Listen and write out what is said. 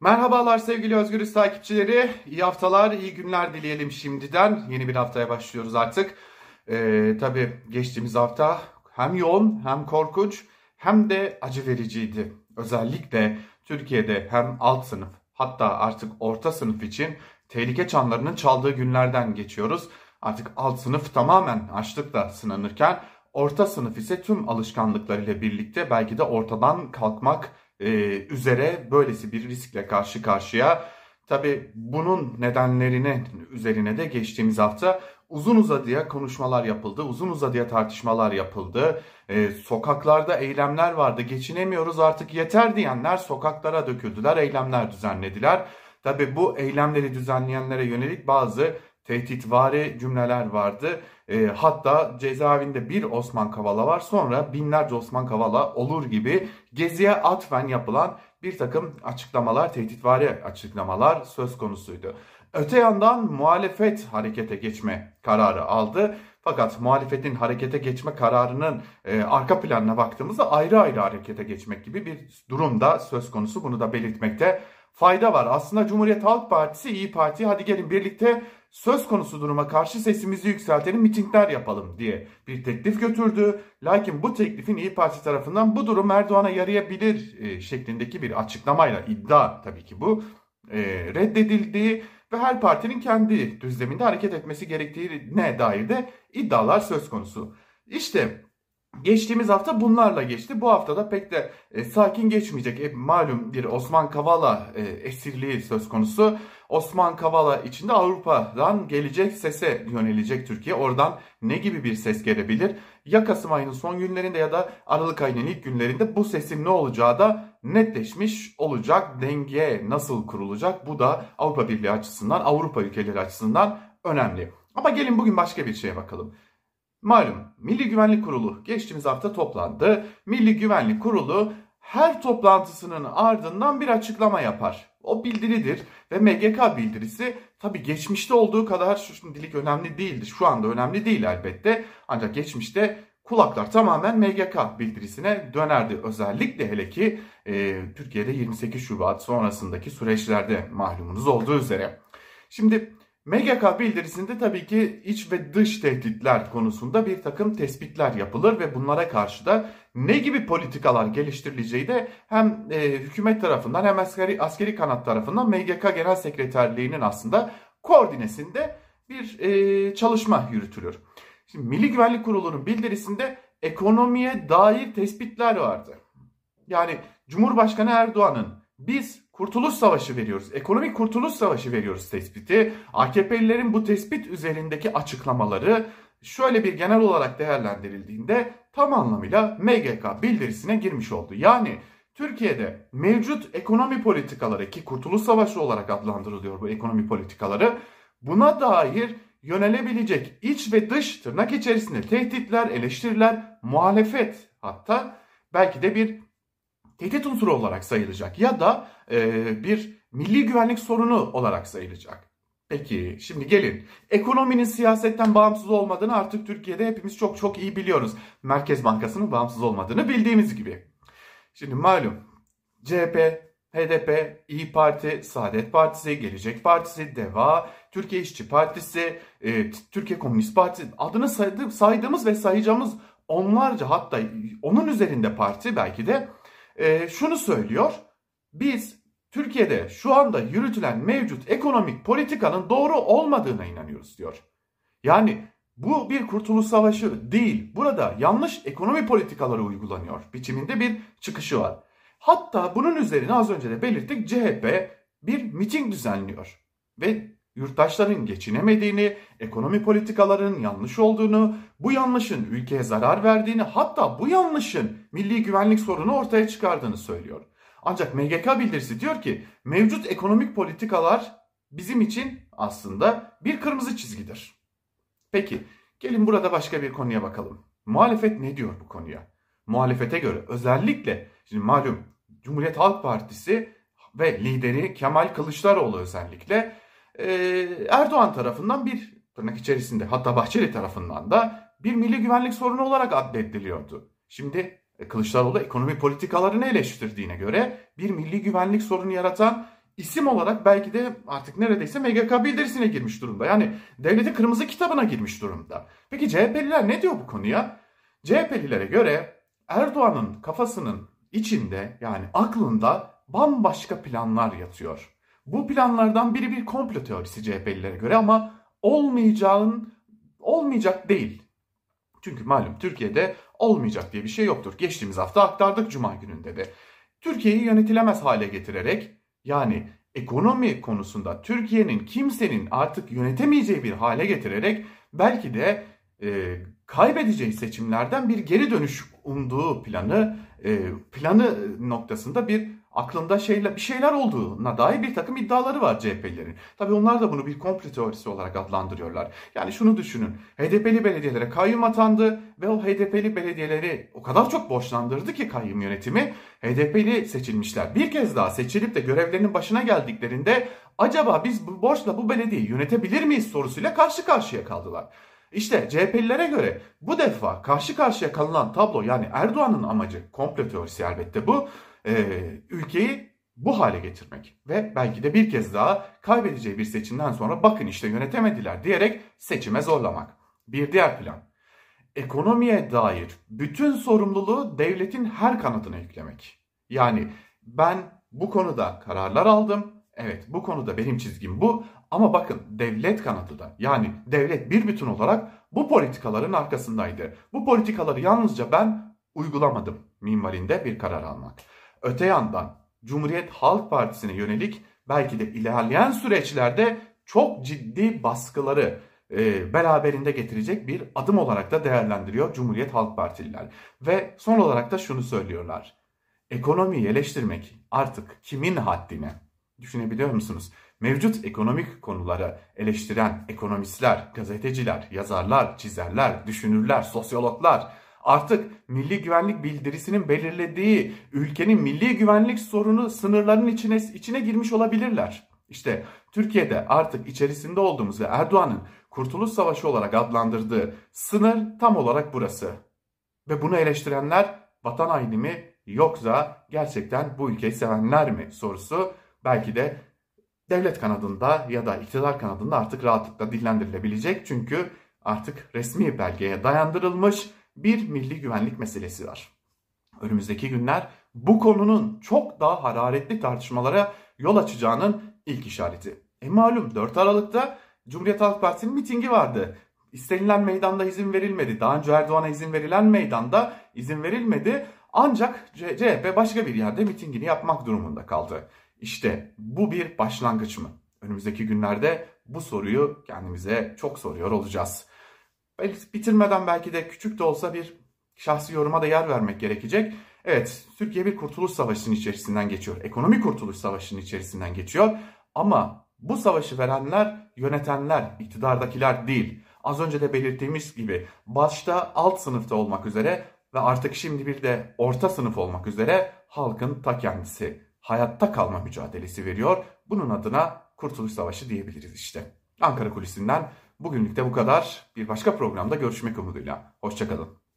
Merhabalar sevgili Özgürüz takipçileri. İyi haftalar, iyi günler dileyelim şimdiden. Yeni bir haftaya başlıyoruz artık. Ee, tabii geçtiğimiz hafta hem yoğun hem korkunç hem de acı vericiydi. Özellikle Türkiye'de hem alt sınıf hatta artık orta sınıf için tehlike çanlarının çaldığı günlerden geçiyoruz. Artık alt sınıf tamamen açlıkla sınanırken orta sınıf ise tüm alışkanlıklarıyla birlikte belki de ortadan kalkmak e, üzere böylesi bir riskle karşı karşıya. Tabi bunun nedenlerine üzerine de geçtiğimiz hafta uzun uzadıya konuşmalar yapıldı, uzun uzadıya tartışmalar yapıldı. E, sokaklarda eylemler vardı, geçinemiyoruz artık yeter diyenler sokaklara döküldüler, eylemler düzenlediler. Tabi bu eylemleri düzenleyenlere yönelik bazı tehditvari cümleler vardı. E, hatta cezaevinde bir Osman Kavala var sonra binlerce Osman Kavala olur gibi Gezi'ye atfen yapılan bir takım açıklamalar, tehditvari açıklamalar söz konusuydu. Öte yandan muhalefet harekete geçme kararı aldı. Fakat muhalefetin harekete geçme kararının e, arka planına baktığımızda ayrı ayrı harekete geçmek gibi bir durumda söz konusu. Bunu da belirtmekte fayda var. Aslında Cumhuriyet Halk Partisi, İyi Parti hadi gelin birlikte söz konusu duruma karşı sesimizi yükseltelim, mitingler yapalım diye bir teklif götürdü. Lakin bu teklifin İyi Parti tarafından bu durum Erdoğan'a yarayabilir e, şeklindeki bir açıklamayla iddia tabii ki bu e, reddedildi ve her partinin kendi düzleminde hareket etmesi gerektiğine dair de iddialar söz konusu. İşte Geçtiğimiz hafta bunlarla geçti. Bu hafta da pek de e, sakin geçmeyecek. E, malum bir Osman Kavala e, esirliği söz konusu. Osman Kavala içinde Avrupa'dan gelecek sese yönelecek Türkiye. Oradan ne gibi bir ses gelebilir? Ya Kasım ayının son günlerinde ya da Aralık ayının ilk günlerinde bu sesin ne olacağı da netleşmiş olacak. Denge nasıl kurulacak? Bu da Avrupa Birliği açısından, Avrupa ülkeleri açısından önemli. Ama gelin bugün başka bir şeye bakalım. Malum Milli Güvenlik Kurulu geçtiğimiz hafta toplandı. Milli Güvenlik Kurulu her toplantısının ardından bir açıklama yapar. O bildiridir ve MGK bildirisi tabi geçmişte olduğu kadar şimdilik önemli değildi. Şu anda önemli değil elbette. Ancak geçmişte kulaklar tamamen MGK bildirisine dönerdi. Özellikle hele ki e, Türkiye'de 28 Şubat sonrasındaki süreçlerde mahlumunuz olduğu üzere. Şimdi MGK bildirisinde tabii ki iç ve dış tehditler konusunda bir takım tespitler yapılır ve bunlara karşı da ne gibi politikalar geliştirileceği de hem e, hükümet tarafından hem askeri, askeri kanat tarafından MGK Genel Sekreterliği'nin aslında koordinesinde bir e, çalışma yürütülür. Şimdi Milli Güvenlik Kurulu'nun bildirisinde ekonomiye dair tespitler vardı. Yani Cumhurbaşkanı Erdoğan'ın biz Kurtuluş Savaşı veriyoruz. Ekonomik Kurtuluş Savaşı veriyoruz tespiti. AKP'lilerin bu tespit üzerindeki açıklamaları şöyle bir genel olarak değerlendirildiğinde tam anlamıyla MGK bildirisine girmiş oldu. Yani Türkiye'de mevcut ekonomi politikaları ki Kurtuluş Savaşı olarak adlandırılıyor bu ekonomi politikaları buna dair yönelebilecek iç ve dış tırnak içerisinde tehditler, eleştiriler, muhalefet hatta belki de bir tehdit unsuru olarak sayılacak ya da e, bir milli güvenlik sorunu olarak sayılacak. Peki şimdi gelin ekonominin siyasetten bağımsız olmadığını artık Türkiye'de hepimiz çok çok iyi biliyoruz. Merkez Bankası'nın bağımsız olmadığını bildiğimiz gibi. Şimdi malum CHP, HDP, İyi Parti, Saadet Partisi, Gelecek Partisi, DEVA, Türkiye İşçi Partisi, e, Türkiye Komünist Partisi adını saydığımız ve sayacağımız onlarca hatta onun üzerinde parti belki de e, şunu söylüyor. Biz Türkiye'de şu anda yürütülen mevcut ekonomik politikanın doğru olmadığına inanıyoruz diyor. Yani bu bir kurtuluş savaşı değil. Burada yanlış ekonomi politikaları uygulanıyor. Biçiminde bir çıkışı var. Hatta bunun üzerine az önce de belirttik CHP bir miting düzenliyor. Ve yurttaşların geçinemediğini, ekonomi politikalarının yanlış olduğunu, bu yanlışın ülkeye zarar verdiğini, hatta bu yanlışın milli güvenlik sorunu ortaya çıkardığını söylüyor. Ancak MGK bildirisi diyor ki mevcut ekonomik politikalar bizim için aslında bir kırmızı çizgidir. Peki gelin burada başka bir konuya bakalım. Muhalefet ne diyor bu konuya? Muhalefete göre özellikle şimdi malum Cumhuriyet Halk Partisi ve lideri Kemal Kılıçdaroğlu özellikle Erdoğan tarafından bir tırnak içerisinde hatta Bahçeli tarafından da bir milli güvenlik sorunu olarak addediliyordu. Şimdi Kılıçdaroğlu ekonomi politikalarını eleştirdiğine göre bir milli güvenlik sorunu yaratan isim olarak belki de artık neredeyse MGK bildirisine girmiş durumda. Yani devleti kırmızı kitabına girmiş durumda. Peki CHP'liler ne diyor bu konuya? CHP'lilere göre Erdoğan'ın kafasının içinde yani aklında bambaşka planlar yatıyor. Bu planlardan biri bir komplo teorisi CHP'lilere göre ama olmayacağın olmayacak değil. Çünkü malum Türkiye'de olmayacak diye bir şey yoktur. Geçtiğimiz hafta aktardık Cuma gününde de. Türkiye'yi yönetilemez hale getirerek yani ekonomi konusunda Türkiye'nin kimsenin artık yönetemeyeceği bir hale getirerek belki de e, kaybedeceği seçimlerden bir geri dönüş umduğu planı e, planı noktasında bir aklında şeyler, bir şeyler olduğuna dair bir takım iddiaları var CHP'lilerin. Tabii onlar da bunu bir komplo teorisi olarak adlandırıyorlar. Yani şunu düşünün. HDP'li belediyelere kayyum atandı ve o HDP'li belediyeleri o kadar çok borçlandırdı ki kayyum yönetimi. HDP'li seçilmişler. Bir kez daha seçilip de görevlerinin başına geldiklerinde acaba biz bu borçla bu belediyeyi yönetebilir miyiz sorusuyla karşı karşıya kaldılar. İşte CHP'lilere göre bu defa karşı karşıya kalınan tablo yani Erdoğan'ın amacı komplo teorisi elbette bu e, ülkeyi bu hale getirmek ve belki de bir kez daha kaybedeceği bir seçimden sonra bakın işte yönetemediler diyerek seçime zorlamak. Bir diğer plan. Ekonomiye dair bütün sorumluluğu devletin her kanadına yüklemek. Yani ben bu konuda kararlar aldım. Evet bu konuda benim çizgim bu ama bakın devlet kanadı da yani devlet bir bütün olarak bu politikaların arkasındaydı. Bu politikaları yalnızca ben uygulamadım minvalinde bir karar almak. Öte yandan Cumhuriyet Halk Partisi'ne yönelik belki de ilerleyen süreçlerde çok ciddi baskıları e, beraberinde getirecek bir adım olarak da değerlendiriyor Cumhuriyet Halk Partililer. Ve son olarak da şunu söylüyorlar. Ekonomiyi eleştirmek artık kimin haddine? Düşünebiliyor musunuz? Mevcut ekonomik konuları eleştiren ekonomistler, gazeteciler, yazarlar, çizerler, düşünürler, sosyologlar artık milli güvenlik bildirisinin belirlediği ülkenin milli güvenlik sorunu sınırlarının içine içine girmiş olabilirler. İşte Türkiye'de artık içerisinde olduğumuz ve Erdoğan'ın Kurtuluş Savaşı olarak adlandırdığı sınır tam olarak burası. Ve bunu eleştirenler vatan haini mi yoksa gerçekten bu ülkeyi sevenler mi sorusu belki de devlet kanadında ya da iktidar kanadında artık rahatlıkla dillendirilebilecek. Çünkü artık resmi belgeye dayandırılmış bir milli güvenlik meselesi var. Önümüzdeki günler bu konunun çok daha hararetli tartışmalara yol açacağının ilk işareti. E malum 4 Aralık'ta Cumhuriyet Halk Partisi'nin mitingi vardı. İstenilen meydanda izin verilmedi. Daha önce Erdoğan'a izin verilen meydanda izin verilmedi. Ancak CHP başka bir yerde mitingini yapmak durumunda kaldı. İşte bu bir başlangıç mı? Önümüzdeki günlerde bu soruyu kendimize çok soruyor olacağız. Bitirmeden belki de küçük de olsa bir şahsi yoruma da yer vermek gerekecek. Evet, Türkiye bir kurtuluş savaşının içerisinden geçiyor. Ekonomik kurtuluş savaşının içerisinden geçiyor. Ama bu savaşı verenler, yönetenler, iktidardakiler değil. Az önce de belirttiğimiz gibi başta alt sınıfta olmak üzere ve artık şimdi bir de orta sınıf olmak üzere halkın ta kendisi hayatta kalma mücadelesi veriyor. Bunun adına Kurtuluş Savaşı diyebiliriz işte. Ankara Kulisi'nden bugünlük de bu kadar. Bir başka programda görüşmek umuduyla. Hoşçakalın.